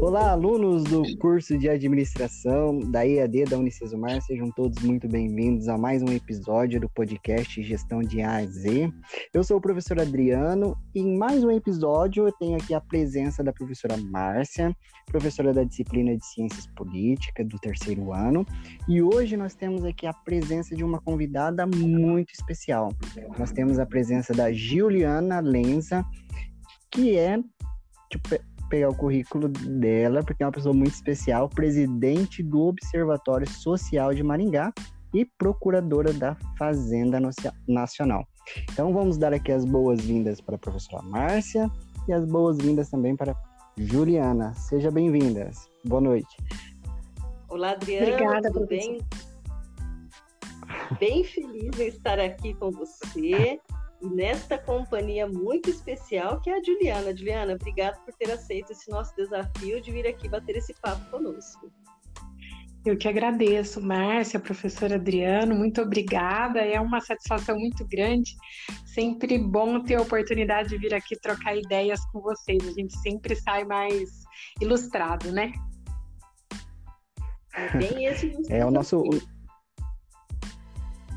Olá, alunos do curso de administração da EAD da Unicesumar, sejam todos muito bem-vindos a mais um episódio do podcast Gestão de A a Z. Eu sou o professor Adriano e em mais um episódio eu tenho aqui a presença da professora Márcia, professora da disciplina de Ciências Políticas do terceiro ano, e hoje nós temos aqui a presença de uma convidada muito especial. Nós temos a presença da Juliana Lenza, que é tipo, pegar o currículo dela, porque é uma pessoa muito especial, presidente do Observatório Social de Maringá e procuradora da Fazenda Nacional. Então vamos dar aqui as boas-vindas para a professora Márcia e as boas-vindas também para Juliana. Sejam bem-vindas. Boa noite. Olá, Adriana. Obrigada, tudo bem? Bem feliz em estar aqui com você e nesta companhia muito especial que é a Juliana. Juliana, obrigada por ter aceito esse nosso desafio de vir aqui bater esse papo conosco. Eu que agradeço, Márcia, professora Adriano, muito obrigada. É uma satisfação muito grande. Sempre bom ter a oportunidade de vir aqui trocar ideias com vocês. A gente sempre sai mais ilustrado, né? É bem esse é o nosso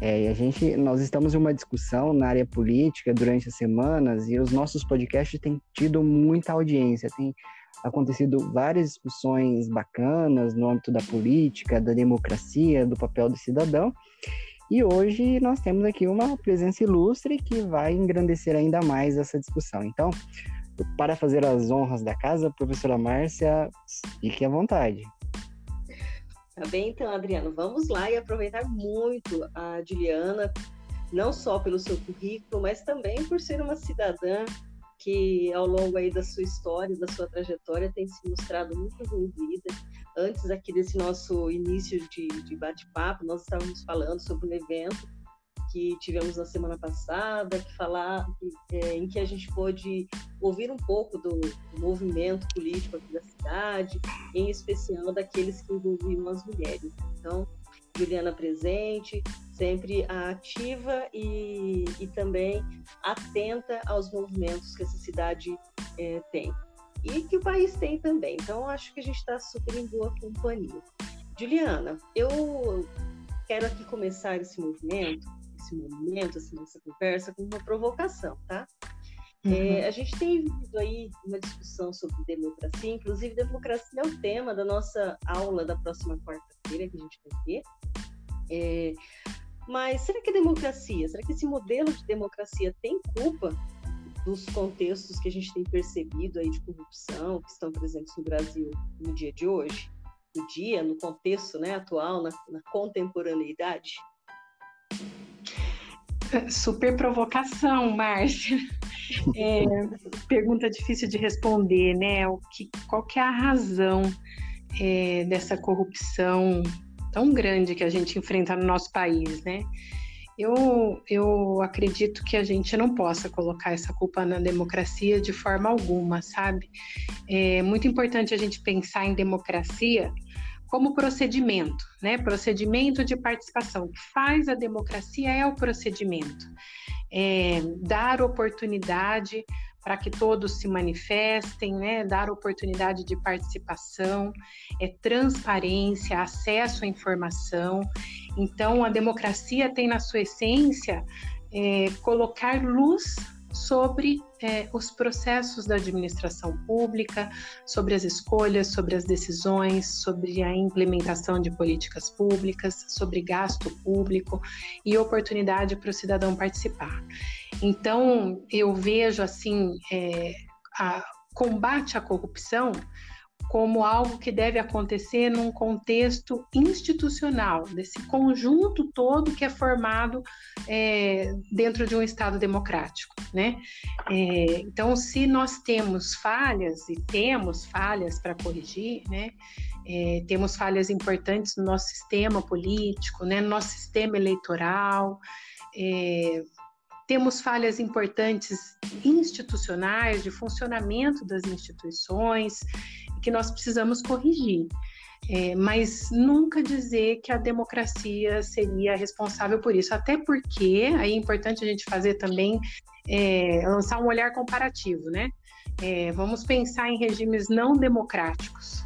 é, a gente, nós estamos em uma discussão na área política durante as semanas e os nossos podcasts têm tido muita audiência, tem acontecido várias discussões bacanas no âmbito da política, da democracia, do papel do cidadão. E hoje nós temos aqui uma presença ilustre que vai engrandecer ainda mais essa discussão. Então, para fazer as honras da casa, professora Márcia, fique à vontade. Tá bem, então, Adriano, vamos lá e aproveitar muito a Juliana, não só pelo seu currículo, mas também por ser uma cidadã que ao longo aí da sua história, da sua trajetória, tem se mostrado muito envolvida. Antes aqui desse nosso início de, de bate-papo, nós estávamos falando sobre um evento que tivemos na semana passada, que falar, é, em que a gente pôde ouvir um pouco do, do, movimento político aqui da cidade, em especial daqueles que envolviam as mulheres. Então, Juliana presente, sempre ativa e, e também atenta aos movimentos que essa cidade é, tem. E que o país tem também. Então, acho que a gente está super em boa companhia. Juliana, eu quero aqui começar esse movimento esse momento, assim, nessa conversa, com uma provocação, tá? É, uhum. É, a gente tem vivido aí uma discussão sobre democracia, inclusive democracia é o tema da nossa aula da próxima quarta-feira que a gente vai ter. É, mas será que a democracia, será que esse modelo de democracia tem culpa dos contextos que a gente tem percebido aí de corrupção que estão presentes no Brasil no dia de hoje? No dia, no contexto né, atual, na, na contemporaneidade? Super provocação, Márcia. É, pergunta difícil de responder, né? O que, qual que é a razão é, dessa corrupção tão grande que a gente enfrenta no nosso país, né? Eu, eu acredito que a gente não possa colocar essa culpa na democracia de forma alguma, sabe? É muito importante a gente pensar em democracia como procedimento, né? Procedimento de participação. O que faz a democracia é o procedimento. É, dar oportunidade para que todos se manifestem, né? dar oportunidade de participação, é transparência, acesso à informação. Então, a democracia tem na sua essência é, colocar luz sobre é, os processos da administração pública, sobre as escolhas, sobre as decisões, sobre a implementação de políticas públicas, sobre gasto público e oportunidade para o cidadão participar. Então, eu vejo assim, é, a combate à corrupção como algo que deve acontecer num contexto institucional, desse conjunto todo que é formado é, dentro de um Estado democrático. Né? É, então, se nós temos falhas, e temos falhas para corrigir, né? É, temos falhas importantes no nosso sistema político, né? no nosso sistema eleitoral, é, temos falhas importantes institucionais, de funcionamento das instituições, que nós precisamos corrigir. é, mas nunca dizer que a democracia seria responsável por isso, até porque aí é importante a gente fazer também é, lançar um olhar comparativo, né? É, vamos pensar em regimes não democráticos.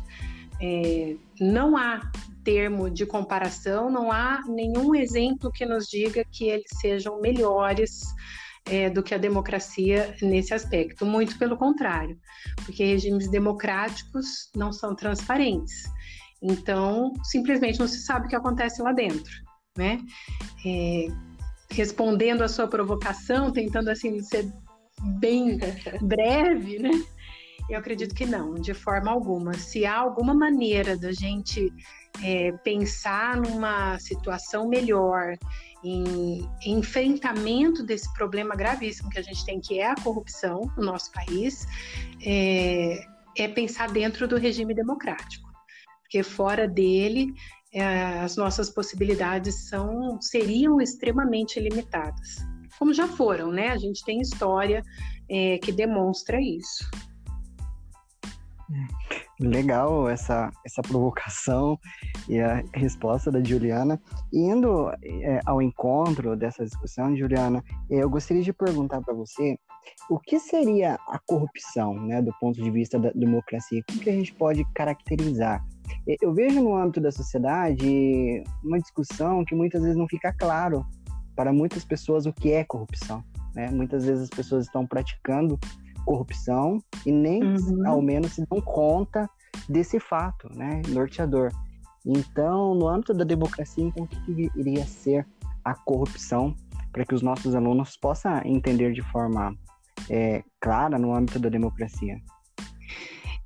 É, não há termo de comparação, não há nenhum exemplo que nos diga que eles sejam melhores é, do que a democracia nesse aspecto. Muito pelo contrário, porque regimes democráticos não são transparentes. Então, simplesmente não se sabe o que acontece lá dentro, né? É, respondendo à sua provocação, tentando assim ser bem breve, né? Eu acredito que não, de forma alguma. Se há alguma maneira da gente é, pensar numa situação melhor, em, enfrentamento desse problema gravíssimo que a gente tem, que é a corrupção no nosso país, é, é pensar dentro do regime democrático. Porque fora dele, é, as nossas possibilidades são seriam extremamente limitadas. Como já foram, né? A gente tem história é, que demonstra isso. Legal essa, essa provocação e a resposta da Juliana. Indo é, ao encontro dessa discussão, Juliana, é, eu gostaria de perguntar para você o que seria a corrupção, né, do ponto de vista da democracia? Como que a gente pode caracterizar? Eu vejo no âmbito da sociedade uma discussão que muitas vezes não fica claro para muitas pessoas o que é corrupção. Né? Muitas vezes as pessoas estão praticando corrupção e nem uhum. ao menos se dão conta desse fato, né, norteador. Então, no âmbito da democracia, então, o que iria ser a corrupção para que os nossos alunos possam entender de forma é, clara no âmbito da democracia?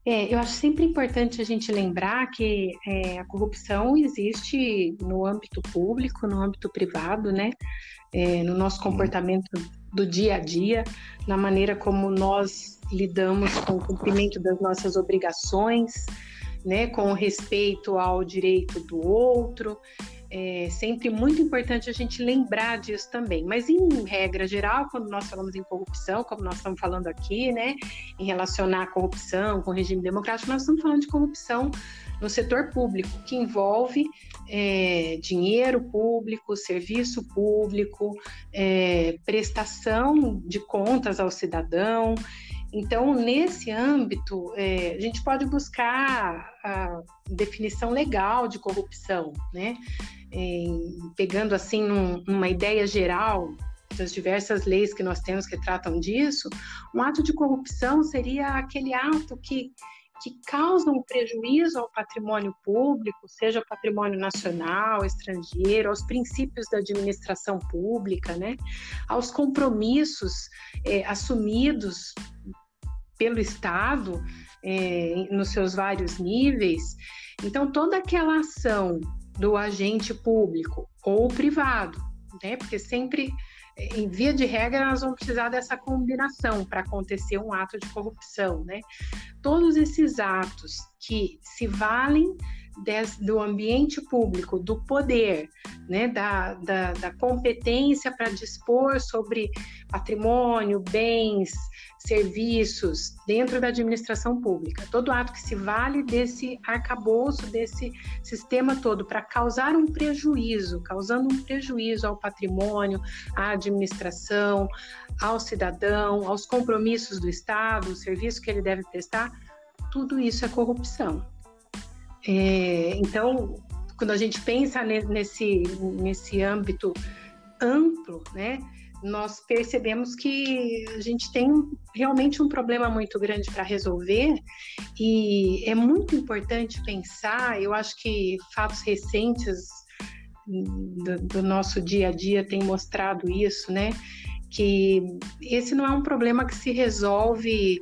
É, eu acho sempre importante a gente lembrar que é, a corrupção existe no âmbito público, no âmbito privado, né? É, no nosso comportamento do dia a dia, na maneira como nós lidamos com o cumprimento das nossas obrigações, né, com respeito ao direito do outro. É sempre muito importante a gente lembrar disso também. Mas, em regra geral, quando nós falamos em corrupção, como nós estamos falando aqui, né, em relacionar a corrupção com o regime democrático, nós estamos falando de corrupção no setor público, que envolve é, dinheiro público, serviço público, é, prestação de contas ao cidadão. Então, nesse âmbito, é, a gente pode buscar a definição legal de corrupção, né? É, pegando assim num, uma ideia geral das diversas leis que nós temos que tratam disso, um ato de corrupção seria aquele ato que que causam prejuízo ao patrimônio público, seja patrimônio nacional, estrangeiro, aos princípios da administração pública, né? aos compromissos é, assumidos pelo Estado é, nos seus vários níveis. Então, toda aquela ação do agente público ou privado, né? porque sempre em via de regra, nós vamos precisar dessa combinação para acontecer um ato de corrupção, né? Todos esses atos que se valem do ambiente público, do poder, né, da, da, da competência para dispor sobre patrimônio, bens, serviços dentro da administração pública. Todo ato que se vale desse arcabouço, desse sistema todo, para causar um prejuízo, causando um prejuízo ao patrimônio, à administração, ao cidadão, aos compromissos do Estado, o serviço que ele deve prestar, tudo isso é corrupção. É, então, quando a gente pensa nesse, nesse âmbito amplo, né, nós percebemos que a gente tem realmente um problema muito grande para resolver e é muito importante pensar. Eu acho que fatos recentes do, do nosso dia a dia têm mostrado isso, né? Que esse não é um problema que se resolve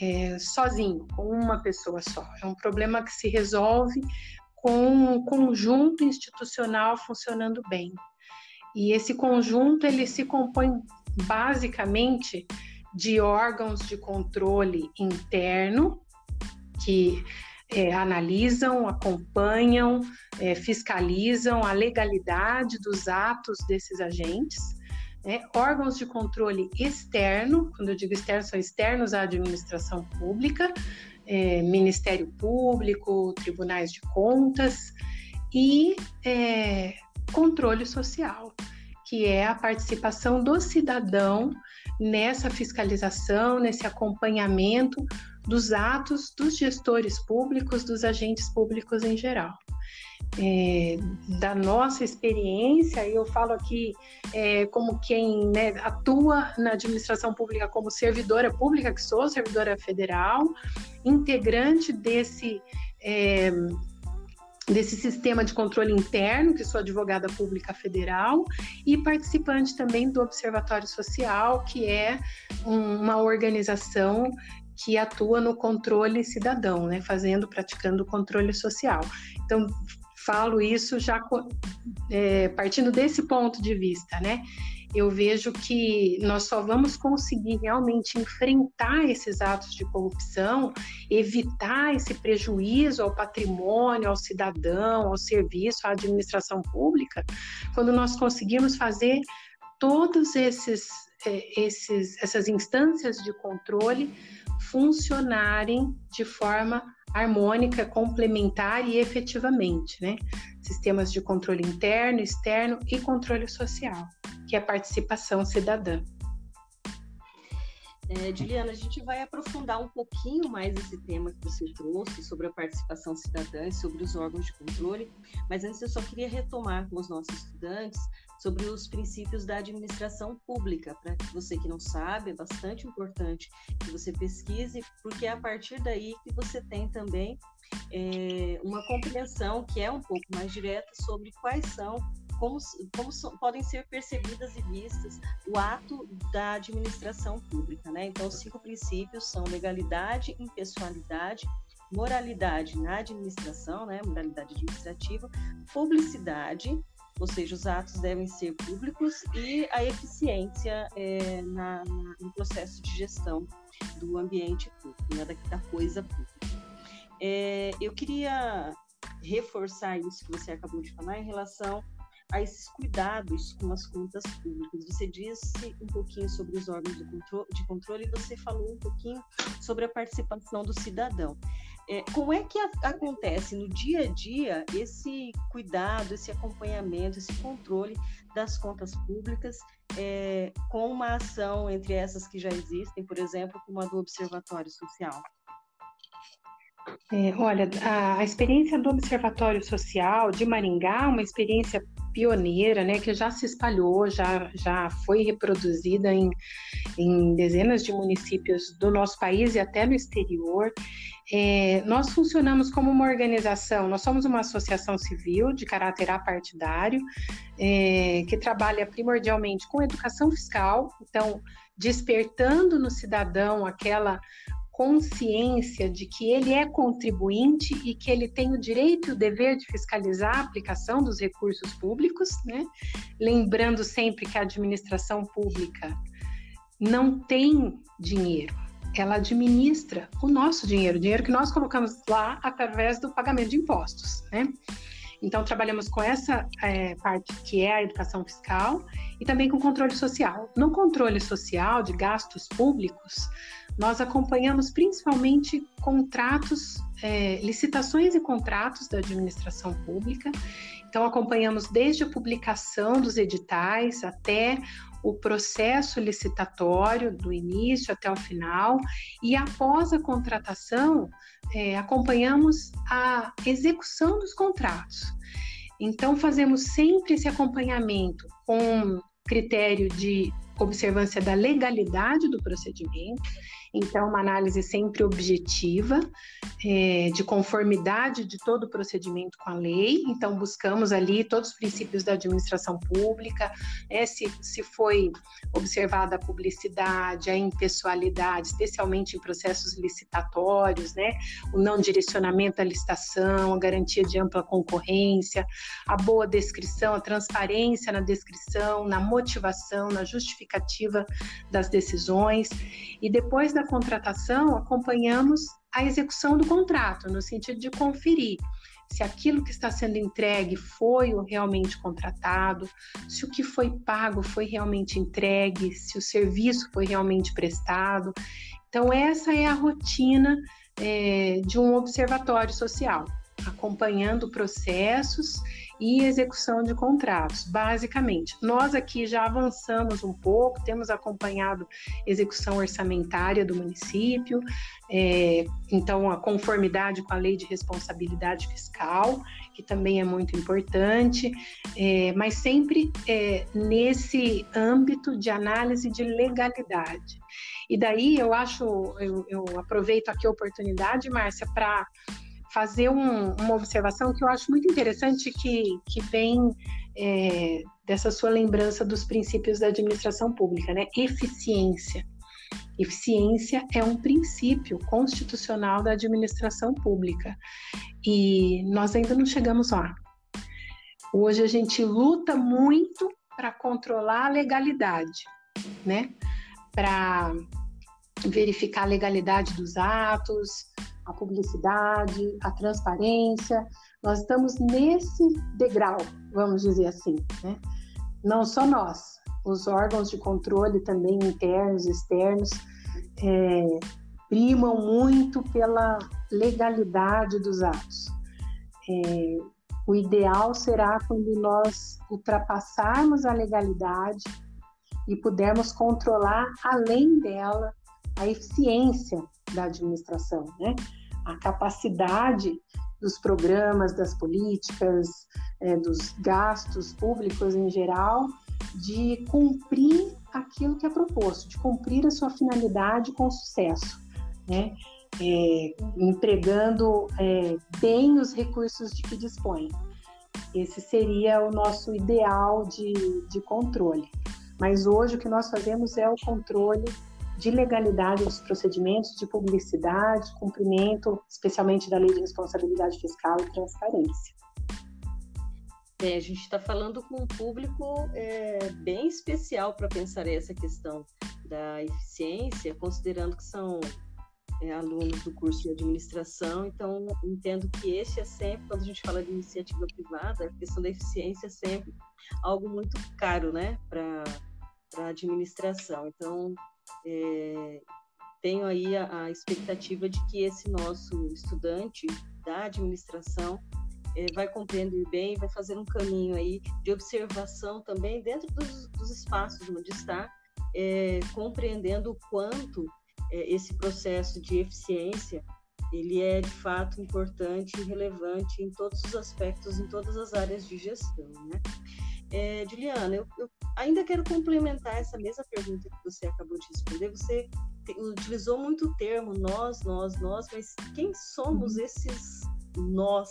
é, sozinho, com uma pessoa só. É um problema que se resolve com um conjunto institucional funcionando bem. E esse conjunto ele se compõe basicamente de órgãos de controle interno que é, analisam, acompanham, é, fiscalizam a legalidade dos atos desses agentes, né? órgãos de controle externo, quando eu digo externo, são externos à administração pública, é, Ministério Público, tribunais de contas e é, controle social, que é a participação do cidadão nessa fiscalização, nesse acompanhamento dos atos dos gestores públicos, dos agentes públicos em geral. É, da nossa experiência, eu falo aqui é, como quem né, atua na administração pública como servidora pública, que sou servidora federal, integrante desse. É, desse sistema de controle interno, que sou advogada pública federal, e participante também do Observatório Social, que é um, uma organização que atua no controle cidadão, né, fazendo, praticando o controle social. Então, falo isso já é, partindo desse ponto de vista, né? Eu vejo que nós só vamos conseguir realmente enfrentar esses atos de corrupção, evitar esse prejuízo ao patrimônio, ao cidadão, ao serviço, à administração pública, quando nós conseguirmos fazer todos esses, é, esses essas instâncias de controle funcionarem de forma harmônica, complementar e efetivamente, né? Sistemas de controle interno, externo e controle social, que é a participação cidadã. É, Juliana, a gente vai aprofundar um pouquinho mais esse tema que você trouxe sobre a participação cidadã e sobre os órgãos de controle, mas antes eu só queria retomar com os nossos estudantes sobre os princípios da administração pública. Para você que não sabe, é bastante importante que você pesquise, porque é a partir daí que você tem também é, uma compreensão que é um pouco mais direta sobre quais são como, como so, podem ser percebidas e vistas o ato da administração pública. Né? Então, os cinco princípios são legalidade, impessoalidade, moralidade na administração, né? moralidade administrativa, publicidade, ou seja, os atos devem ser públicos e a eficiência é, na, na, no processo de gestão do ambiente público, né, da, da, coisa pública. É, eu queria reforçar isso que você acabou de falar em relação a esses cuidados com as contas públicas. Você disse um pouquinho sobre os órgãos de controle, de controle e você falou um pouquinho sobre a participação do cidadão. É, como é que a, acontece no dia a dia esse cuidado, esse acompanhamento, esse controle das contas públicas é, com uma ação entre essas que já existem, por exemplo, como a do Observatório Social? É, olha, a, a, experiência do Observatório Social de Maringá, uma experiência pioneira, né, que já se espalhou, já, já foi reproduzida em, em dezenas de municípios do nosso país e até no exterior. É, nós funcionamos como uma organização, nós somos uma associação civil de caráter apartidário, é, que trabalha primordialmente com educação fiscal, então, despertando no cidadão aquela consciência de que ele é contribuinte e que ele tem o direito e o dever de fiscalizar a aplicação dos recursos públicos, né? Lembrando sempre que a administração pública não tem dinheiro, ela administra o nosso dinheiro, o dinheiro que nós colocamos lá através do pagamento de impostos, né? Então, trabalhamos com essa é, parte que é a educação fiscal e também com controle social. No controle social de gastos públicos, nós acompanhamos principalmente contratos, é, licitações e contratos da administração pública. Então, acompanhamos desde a publicação dos editais até o processo licitatório, do início até o final, e após a contratação, é, acompanhamos a execução dos contratos. Então, fazemos sempre esse acompanhamento com critério de observância da legalidade do procedimento então, uma análise sempre objetiva, é, de conformidade de todo o procedimento com a lei. Então, buscamos ali todos os princípios da administração pública, é, se, se foi observada a publicidade, a impessoalidade, especialmente em processos licitatórios, né? o não direcionamento à licitação, a garantia de ampla concorrência, a boa descrição, a transparência na descrição, na motivação, na justificativa das decisões. E depois da da contratação, acompanhamos a execução do contrato, no sentido de conferir se aquilo que está sendo entregue foi o realmente contratado, se o que foi pago foi realmente entregue, se o serviço foi realmente prestado. Então, essa é a rotina é, de um observatório social, acompanhando processos e execução de contratos, basicamente. Nós aqui já avançamos um pouco, temos acompanhado execução orçamentária do município, é, então a conformidade com a lei de responsabilidade fiscal, que também é muito importante, é, mas sempre é, nesse âmbito de análise de legalidade. E daí eu acho, eu, eu aproveito aqui a oportunidade, Márcia, para fazer um, uma observação que eu acho muito interessante, que, que vem é, dessa sua lembrança dos princípios da administração pública, né? Eficiência. Eficiência é um princípio constitucional da administração pública e nós ainda não chegamos lá. Hoje a gente luta muito para controlar a legalidade, né? Para verificar a legalidade dos atos, a publicidade, a transparência. Nós estamos nesse degrau, vamos dizer assim, né? Não só nós, os órgãos de controle também internos, externos, é, primam muito pela legalidade dos atos. É, o ideal será quando nós ultrapassarmos a legalidade e pudermos controlar além dela a eficiência da administração, né? A capacidade dos programas, das políticas, é, dos gastos públicos em geral, de cumprir aquilo que é proposto, de cumprir a sua finalidade com sucesso, né? É, empregando é, bem os recursos de que dispõe. Esse seria o nosso ideal de, de controle. Mas hoje o que nós fazemos é o controle de legalidade dos procedimentos de publicidade, cumprimento, especialmente da Lei de Responsabilidade Fiscal e Transparência. É, a gente está falando com um público é, bem especial para pensar essa questão da eficiência, considerando que são é, alunos do curso de administração, então entendo que esse é sempre, quando a gente fala de iniciativa privada, a questão da eficiência é sempre algo muito caro né, para a administração. Então, é, tenho aí a, a, expectativa de que esse nosso estudante da administração é, vai compreender bem, vai fazer um caminho aí de observação também dentro dos, dos espaços onde está, é, compreendendo o quanto é, esse processo de eficiência ele é de fato importante e relevante em todos os aspectos, em todas as áreas de gestão, né? É, Juliana, eu, eu, ainda quero complementar essa mesma pergunta que você acabou de responder. Você te, utilizou muito o termo nós, nós, nós, mas quem somos uhum. esses nós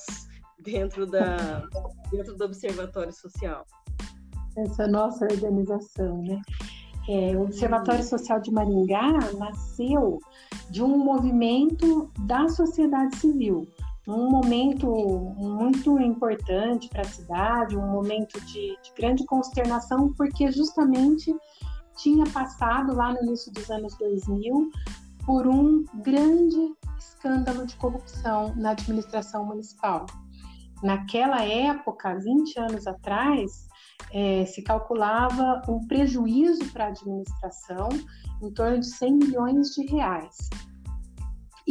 dentro, da, dentro do Observatório Social? Essa nossa organização, né? É, o Observatório Social de Maringá nasceu de um movimento da sociedade civil, um momento muito importante para a cidade, um momento de, de, grande consternação, porque justamente tinha passado lá no início dos anos 2000 por um grande escândalo de corrupção na administração municipal. Naquela época, 20 anos atrás, é, se calculava um prejuízo para a administração em torno de 100 milhões de reais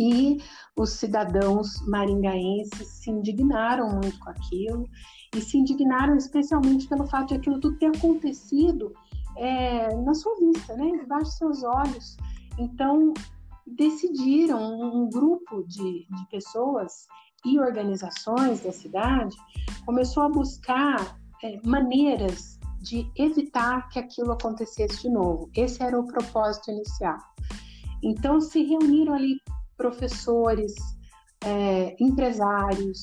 e os cidadãos maringaenses se indignaram muito com aquilo e se indignaram especialmente pelo fato de aquilo tudo ter acontecido é, na sua vista, né, debaixo dos seus olhos. Então, decidiram, um grupo de, de pessoas e organizações da cidade começou a buscar é, maneiras de evitar que aquilo acontecesse de novo. Esse era o propósito inicial. Então, se reuniram ali professores, é, empresários,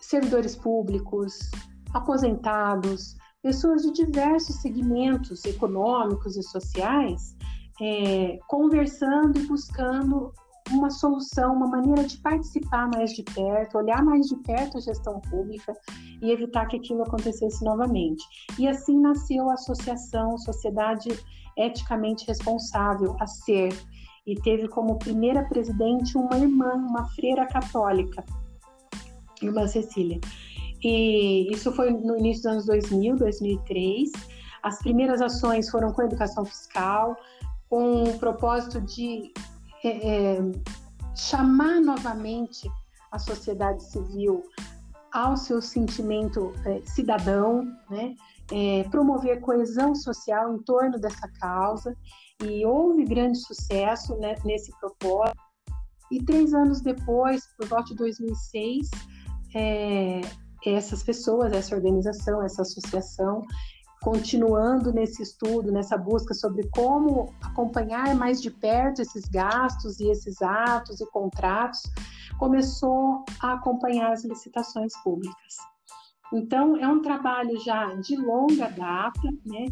servidores públicos, aposentados, pessoas de diversos segmentos econômicos e sociais, é, conversando e buscando uma solução, uma maneira de participar mais de perto, olhar mais de perto a gestão pública e evitar que aquilo acontecesse novamente. E assim nasceu a Associação Sociedade Eticamente Responsável, a SER, e teve como primeira presidente uma irmã, uma freira católica, irmã Cecília. E isso foi no início dos anos 2000, 2003. As primeiras ações foram com educação fiscal, com o propósito de é, é, chamar novamente a sociedade civil ao seu sentimento é, cidadão, né? É, promover coesão social em torno dessa causa e houve grande sucesso né, nesse propósito. E três anos depois, por volta de 2006, é, essas pessoas, essa organização, essa associação, continuando nesse estudo, nessa busca sobre como acompanhar mais de perto esses gastos e esses atos e contratos, começou a acompanhar as licitações públicas. Então, é um trabalho já de longa data, né?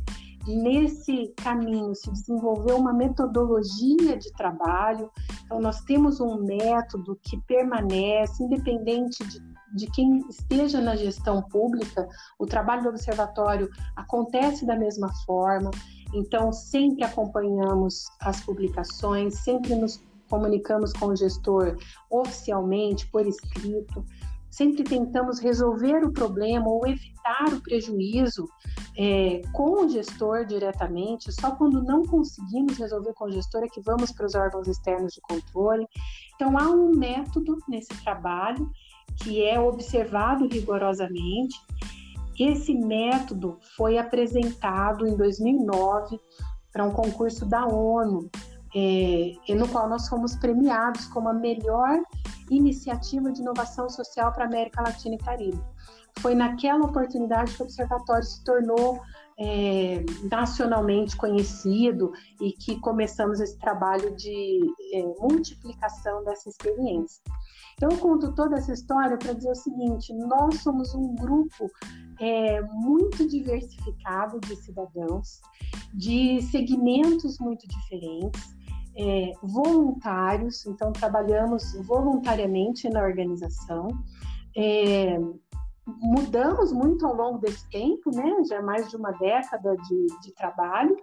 Nesse caminho se desenvolveu uma metodologia de trabalho, então nós temos um método que permanece, independente de de quem esteja na gestão pública, o trabalho do observatório acontece da mesma forma, então sempre acompanhamos as publicações, sempre nos comunicamos com o gestor oficialmente, por escrito, sempre tentamos resolver o problema ou evitar o prejuízo é, com o gestor diretamente. Só quando não conseguimos resolver com o gestor é que vamos para os órgãos externos de controle. Então, há um método nesse trabalho que é observado rigorosamente. Esse método foi apresentado em 2009 para um concurso da ONU, é, no qual nós fomos premiados como a melhor iniciativa de inovação social para a América Latina e Caribe. Foi naquela oportunidade que o observatório se tornou é, nacionalmente conhecido e que começamos esse trabalho de é, multiplicação dessa experiência. Então, eu conto toda essa história para dizer o seguinte: nós somos um grupo é, muito diversificado de cidadãos, de segmentos muito diferentes, é, voluntários, então trabalhamos voluntariamente na organização. É, mudamos muito ao longo desse tempo, né? Já mais de uma década de, de trabalho,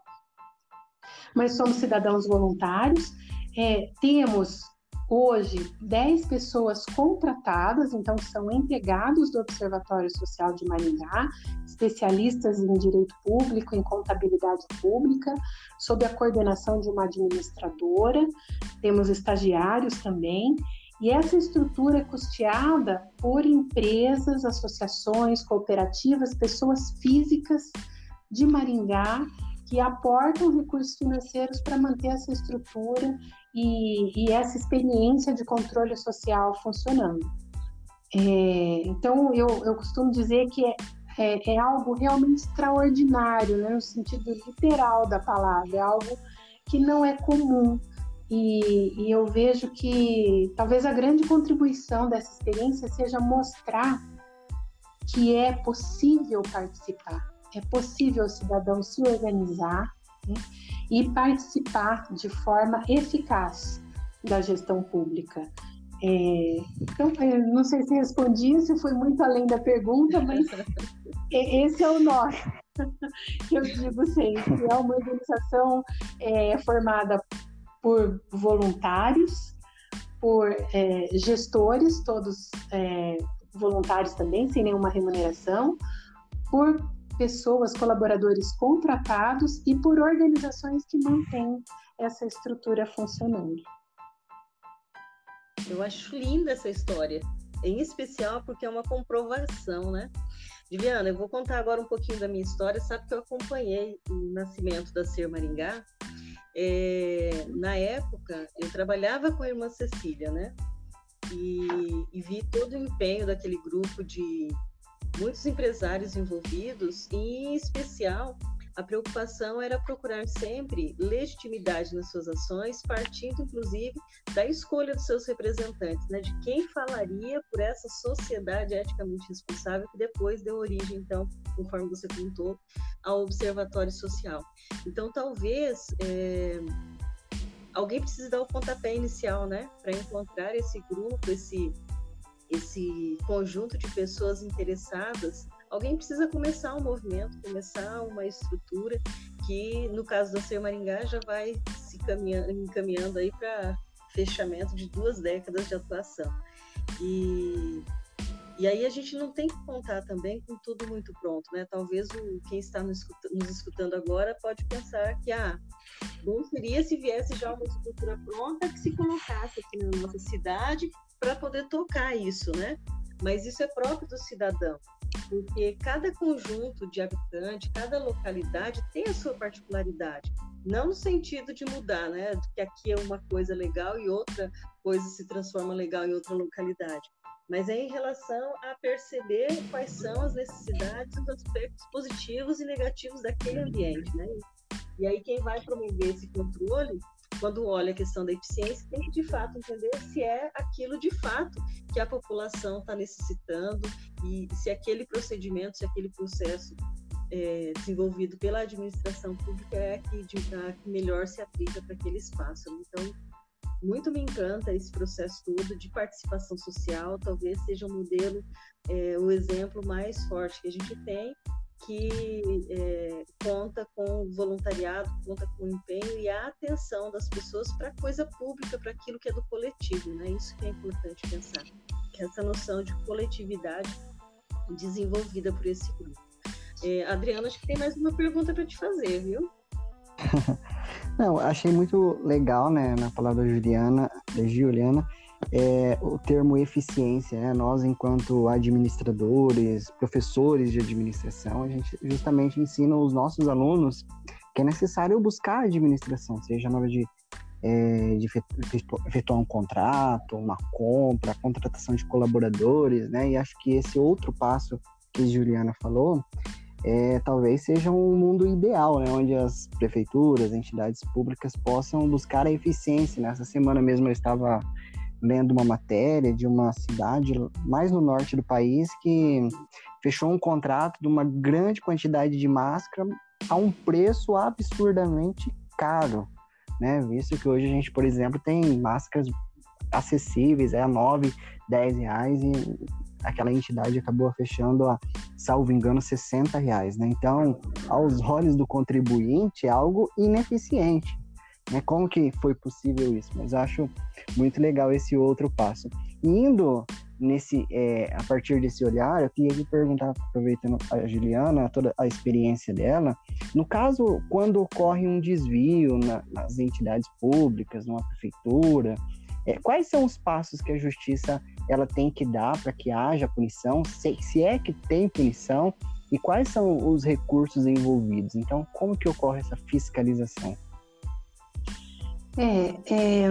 mas somos cidadãos voluntários. É, temos hoje 10 pessoas contratadas, então são empregados do Observatório Social de Maringá, especialistas em direito público, em contabilidade pública, sob a coordenação de uma administradora, temos estagiários também, e essa estrutura é custeada por empresas, associações, cooperativas, pessoas físicas de Maringá que aportam recursos financeiros para manter essa estrutura e, e, essa experiência de controle social funcionando. É, então, eu, eu costumo dizer que é, é, é, algo realmente extraordinário, né, no sentido literal da palavra, é algo que não é comum. E, e eu vejo que talvez a grande contribuição dessa experiência seja mostrar que é possível participar, é possível o cidadão se organizar né, e participar de forma eficaz da gestão pública. É, então, não sei se respondi, se foi muito além da pergunta, mas esse é o nó que eu digo sempre. É uma organização é, formada por voluntários, por é, gestores, todos é, voluntários também, sem nenhuma remuneração, por pessoas, colaboradores contratados e por organizações que mantêm essa estrutura funcionando. Eu acho linda essa história, em especial porque é uma comprovação, né? Juliana, eu vou contar agora um pouquinho da minha história. Sabe que eu acompanhei o nascimento da Ser Maringá. É, na época, eu trabalhava com a irmã Cecília, né? E, e vi todo o empenho daquele grupo de muitos empresários envolvidos, e em especial a preocupação era procurar sempre legitimidade nas suas ações, partindo inclusive da escolha dos seus representantes, né, de quem falaria por essa sociedade eticamente responsável que depois deu origem, então, conforme você contou, ao Observatório Social. Então, talvez é, alguém precise dar o pontapé inicial, né, para encontrar esse grupo, esse esse conjunto de pessoas interessadas, alguém precisa começar um movimento, começar uma estrutura que, no caso da Ser Maringá, já vai se caminhando, encaminhando aí para fechamento de duas décadas de atuação. E E aí a gente não tem que contar também com tudo muito pronto, né? Talvez o, quem está nos escutando, nos escutando agora pode pensar que, ah, bom seria se viesse já uma estrutura pronta que se colocasse aqui na nossa cidade para poder tocar isso, né? Mas isso é próprio do cidadão, porque cada conjunto de habitante, cada localidade tem a sua particularidade. Não no sentido de mudar, né? Que aqui é uma coisa legal e outra coisa se transforma legal em outra localidade mas é em relação a perceber quais são as necessidades, os aspectos positivos e negativos daquele ambiente, né? E aí quem vai promover esse controle, quando olha a questão da eficiência, tem que de fato entender se é aquilo de fato que a população está necessitando e se aquele procedimento, se aquele processo é, desenvolvido pela administração pública é a que, de, a que melhor se aplica para aquele espaço. Então, muito me encanta esse processo todo de participação social, talvez seja um modelo, é, o exemplo mais forte que a gente tem, que é, conta com voluntariado, conta com empenho e a atenção das pessoas para a coisa pública, para aquilo que é do coletivo, né? Isso que é importante pensar, que essa noção de coletividade desenvolvida por esse grupo. É, Adriana, acho que tem mais uma pergunta para te fazer, viu? Não, achei muito legal, né, na palavra Juliana, Juliana, é, o termo eficiência, né? Nós, enquanto administradores, professores de administração, a gente justamente ensina os nossos alunos que é necessário buscar a administração, seja na hora de, é, de efetuar um contrato, uma compra, contratação de colaboradores, né? E acho que esse outro passo que a Juliana falou é, talvez seja um mundo ideal, né, onde as prefeituras, entidades públicas possam buscar a eficiência. Nessa semana mesmo eu estava lendo uma matéria de uma cidade mais no norte do país que fechou um contrato de uma grande quantidade de máscara a um preço absurdamente caro, né? Visto que hoje a gente, por exemplo, tem máscaras acessíveis, é a 9, 10 reais e aquela entidade acabou fechando a, salvo engano, 60 reais, né? Então, aos olhos do contribuinte, é algo ineficiente. Né? Como que foi possível isso? Mas acho muito legal esse outro passo. Indo nesse, é, a partir desse olhar, eu queria perguntar, aproveitando a Juliana, toda a experiência dela, no caso, quando ocorre um desvio na, nas entidades públicas, numa prefeitura, é, quais são os passos que a justiça ela tem que dar para que haja punição, se, se é que tem punição e quais são os recursos envolvidos. Então, como que ocorre essa fiscalização? É, é,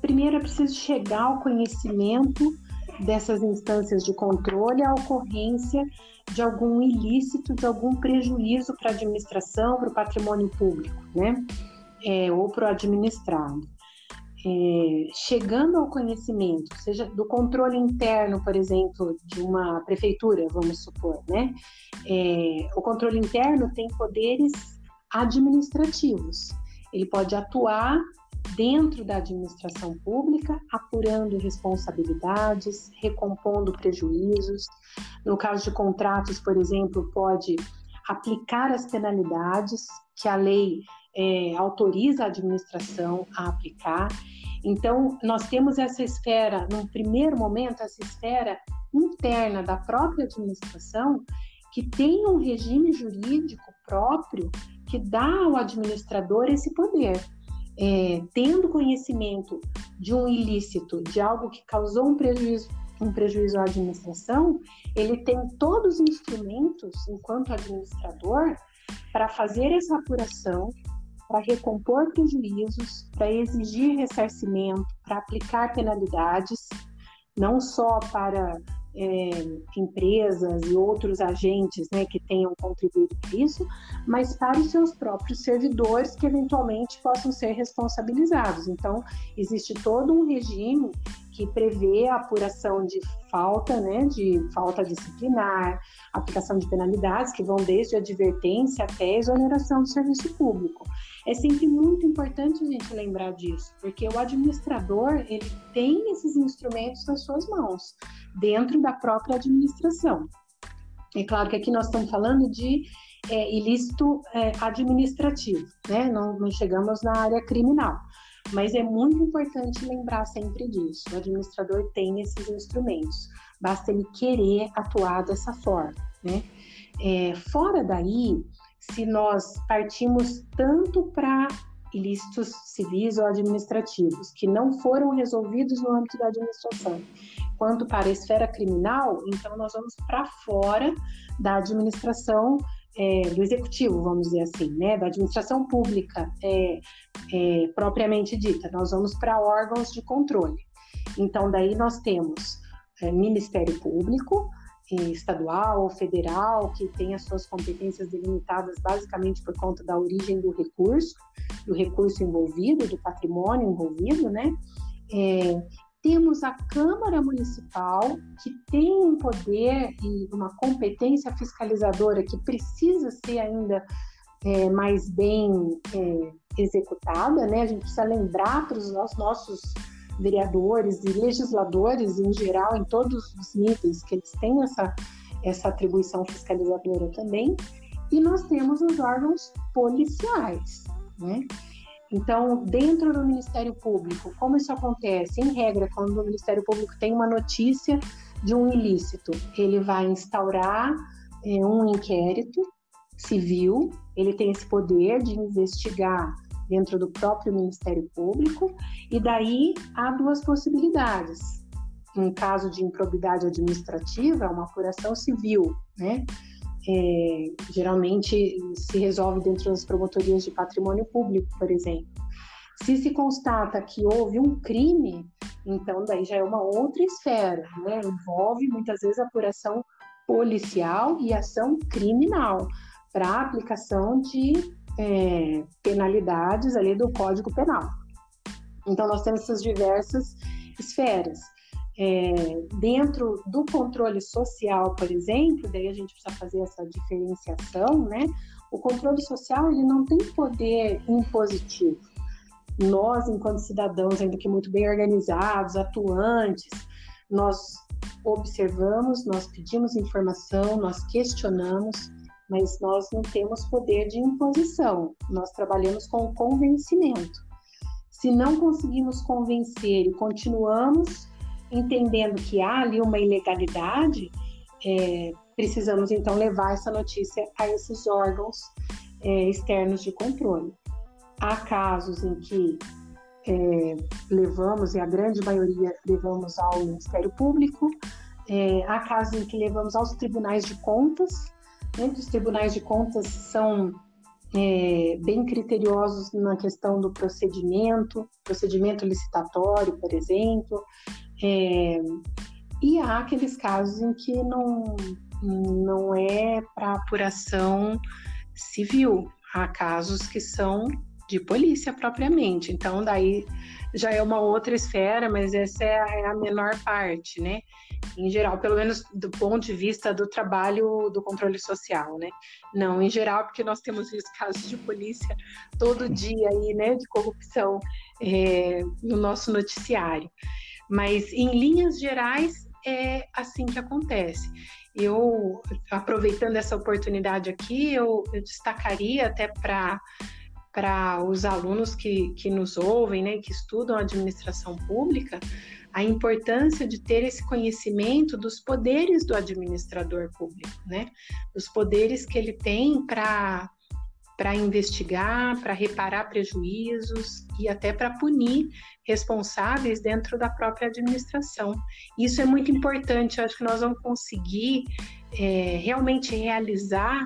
primeiro é preciso chegar ao conhecimento dessas instâncias de controle a ocorrência de algum ilícito, de algum prejuízo para a administração, para o patrimônio público, né? É, ou para o administrado é, chegando ao conhecimento, seja do controle interno, por exemplo, de uma prefeitura, vamos supor, né? É, o controle interno tem poderes administrativos. Ele pode atuar dentro da administração pública, apurando responsabilidades, recompondo prejuízos. No caso de contratos, por exemplo, pode aplicar as penalidades que a lei é, autoriza a administração a aplicar. Então, nós temos essa esfera, num primeiro momento, essa esfera interna da própria administração, que tem um regime jurídico próprio que dá ao administrador esse poder. É, tendo conhecimento de um ilícito, de algo que causou um prejuízo, um prejuízo à administração, ele tem todos os instrumentos, enquanto administrador, para fazer essa apuração, para recompor prejuízos, para exigir ressarcimento, para aplicar penalidades, não só para é, empresas e outros agentes né, que tenham contribuído para isso, mas para os seus próprios servidores que eventualmente possam ser responsabilizados. Então, existe todo um regime que prevê a apuração de falta, né, de falta disciplinar, aplicação de penalidades que vão desde advertência até exoneração do serviço público. É sempre muito importante a gente lembrar disso, porque o administrador ele tem esses instrumentos nas suas mãos, dentro da própria administração. É claro que aqui nós estamos falando de é ilícito é, administrativo, né? Não, não chegamos na área criminal. Mas é muito importante lembrar sempre disso. O administrador tem esses instrumentos, basta ele querer atuar dessa forma, né? É, fora daí, se nós partimos tanto para ilícitos civis ou administrativos que não foram resolvidos no âmbito da administração, quanto para a esfera criminal, então nós vamos para fora da administração é, do executivo, vamos dizer assim, né, da administração pública é, é, propriamente dita. Nós vamos para órgãos de controle. Então, daí nós temos é, Ministério Público, estadual ou federal, que tem as suas competências delimitadas basicamente por conta da origem do recurso, do recurso envolvido, do patrimônio envolvido, né? É, temos a Câmara Municipal, que tem um poder e uma competência fiscalizadora que precisa ser ainda é, mais bem é, executada, né? A gente precisa lembrar para os nossos vereadores e legisladores em geral, em todos os níveis, que eles têm essa, essa atribuição fiscalizadora também. E nós temos os órgãos policiais, né? Então, dentro do Ministério Público, como isso acontece? Em regra, quando o Ministério Público tem uma notícia de um ilícito, ele vai instaurar é, um inquérito civil, ele tem esse poder de investigar dentro do próprio Ministério Público, e daí há duas possibilidades. Em caso de improbidade administrativa, uma apuração civil, né? É, geralmente se resolve dentro das promotorias de patrimônio público, por exemplo. Se se constata que houve um crime, então daí já é uma outra esfera, né? envolve muitas vezes apuração policial e ação criminal para aplicação de é, penalidades ali do Código Penal. Então nós temos essas diversas esferas. É, dentro do controle social, por exemplo, daí a gente precisa fazer essa diferenciação, né? O controle social ele não tem poder impositivo. Nós, enquanto cidadãos, ainda que muito bem organizados, atuantes, nós observamos, nós pedimos informação, nós questionamos, mas nós não temos poder de imposição. Nós trabalhamos com convencimento. Se não conseguimos convencer e continuamos entendendo que há ali uma ilegalidade, é, precisamos então levar essa notícia a esses órgãos é, externos de controle. Há casos em que é, levamos, e a grande maioria levamos ao Ministério Público, é, há casos em que levamos aos tribunais de contas, né, os tribunais de contas são é, bem criteriosos na questão do procedimento, procedimento licitatório, por exemplo, é, e há aqueles casos em que não, não é para apuração civil, há casos que são de polícia propriamente. Então, daí já é uma outra esfera, mas essa é a, é a, menor parte, né? Em geral, pelo menos do ponto de vista do trabalho do controle social, né? Não, em geral, porque nós temos visto casos de polícia todo dia aí, né, de corrupção é, no nosso noticiário. Mas, em linhas gerais, é assim que acontece. Eu, aproveitando essa oportunidade aqui, eu, eu destacaria até para para os alunos que, que nos ouvem, né, que estudam administração pública, a importância de ter esse conhecimento dos poderes do administrador público, né, dos poderes que ele tem para para investigar, para reparar prejuízos e até para punir responsáveis dentro da própria administração. Isso é muito importante, eu acho que nós vamos conseguir é, realmente realizar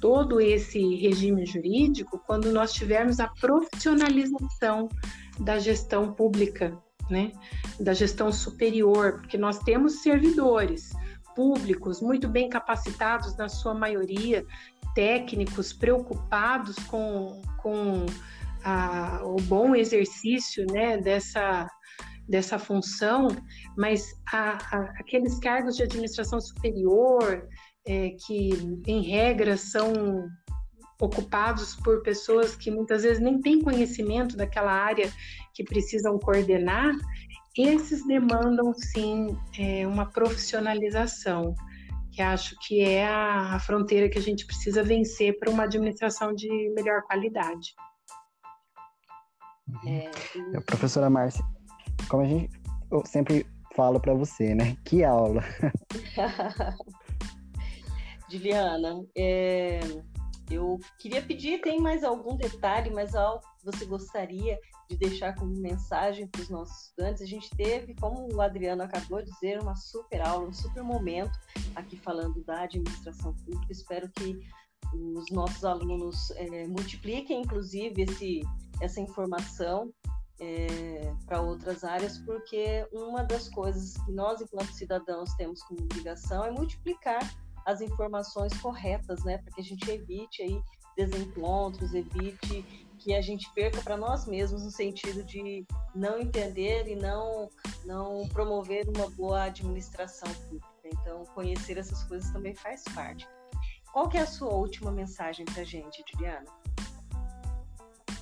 todo esse regime jurídico quando nós tivermos a profissionalização da gestão pública, né? da gestão superior, porque nós temos servidores públicos muito bem capacitados, na sua maioria, técnicos preocupados com, com a, o bom exercício né, dessa, dessa função, mas a, a, aqueles cargos de administração superior, é, que em regra são ocupados por pessoas que muitas vezes nem têm conhecimento daquela área que precisam coordenar, esses demandam sim é, uma profissionalização que acho que é a, a fronteira que a gente precisa vencer para uma administração de melhor qualidade. Uhum. É, professora Márcia, como a gente eu sempre falo para você, né? Que aula! Juliana, é, eu queria pedir, tem mais algum detalhe, mais algo que você gostaria de deixar como mensagem para os nossos estudantes? A gente teve, como o Adriano acabou de dizer, uma super aula, um super momento aqui falando da administração pública. Espero que os nossos alunos é, multipliquem, inclusive, esse, essa informação é, para outras áreas, porque uma das coisas que nós, enquanto cidadãos, temos como obrigação é multiplicar as informações corretas, né, para que a gente evite aí desencontros, evite que a gente perca para nós mesmos no sentido de não entender e não não promover uma boa administração pública. Então, conhecer essas coisas também faz parte. Qual que é a sua última mensagem para a gente, Juliana?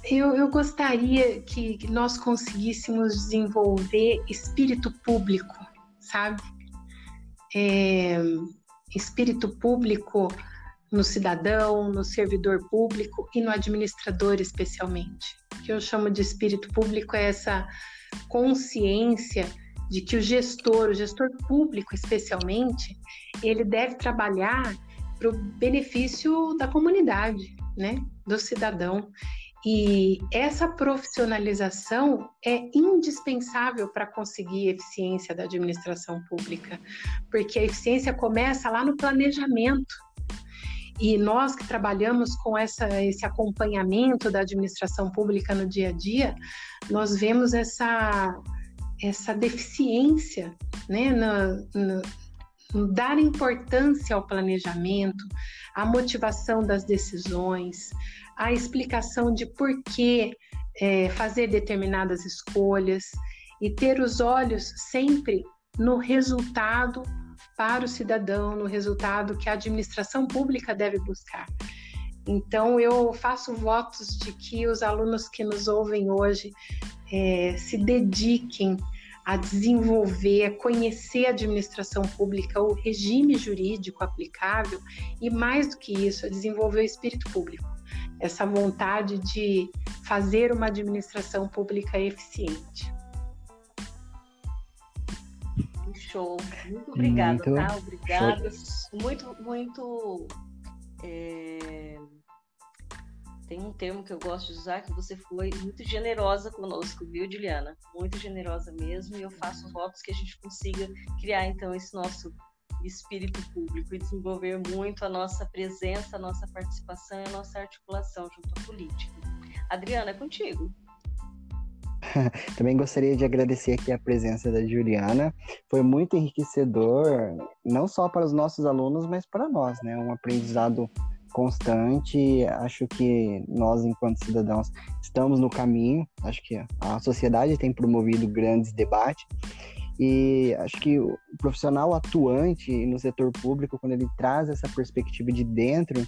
Eu, eu gostaria que nós conseguíssemos desenvolver espírito público, sabe? É, espírito público no cidadão, no servidor público e no administrador, especialmente. O que eu chamo de espírito público é essa consciência de que o gestor, o gestor público especialmente, ele deve trabalhar para o benefício da comunidade, né, do cidadão. E essa profissionalização é indispensável para conseguir eficiência da administração pública, porque a eficiência começa lá no planejamento. E nós que trabalhamos com essa, esse acompanhamento da administração pública no dia a dia, nós vemos essa, essa deficiência né, no, no, dar importância ao planejamento, à motivação das decisões, a explicação de por que é, fazer determinadas escolhas e ter os olhos sempre no resultado para o cidadão, no resultado que a administração pública deve buscar. Então, eu faço votos de que os alunos que nos ouvem hoje é, se dediquem a desenvolver, a conhecer a administração pública, o regime jurídico aplicável e, mais do que isso, a desenvolver o espírito público essa vontade de fazer uma administração pública eficiente. Show. Muito obrigada, muito tá? Obrigada. Muito, muito. É... Tem um termo que eu gosto de usar que você foi muito generosa conosco, viu, Juliana? Muito generosa mesmo. E eu faço votos que a gente consiga criar então esse nosso espírito público e desenvolver muito a nossa presença, a nossa participação e a nossa articulação junto à política. Adriana, é contigo. Também gostaria de agradecer aqui a presença da Juliana. Foi muito enriquecedor, não só para os nossos alunos, mas para nós, né? Um aprendizado constante. Acho que nós, enquanto cidadãos, estamos no caminho. Acho que a sociedade tem promovido grandes debates e acho que o profissional atuante no setor público, quando ele traz essa perspectiva de dentro,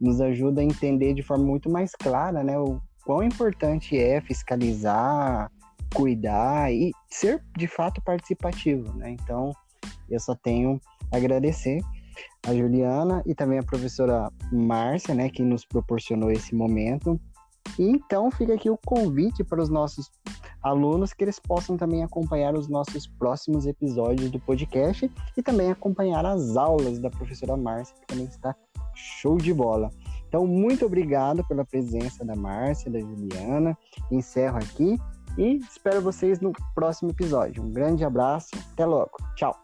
nos ajuda a entender de forma muito mais clara, né, o quão importante é fiscalizar, cuidar e ser de fato participativo, né? Então, eu só tenho a agradecer a Juliana e também a professora Márcia, né, que nos proporcionou esse momento. E então fica aqui o convite para os nossos alunos que eles possam também acompanhar os nossos próximos episódios do podcast e também acompanhar as aulas da professora Márcia, que também está show de bola. Então, muito obrigado pela presença da Márcia, da Juliana. Encerro aqui e espero vocês no próximo episódio. Um grande abraço, até logo. Tchau.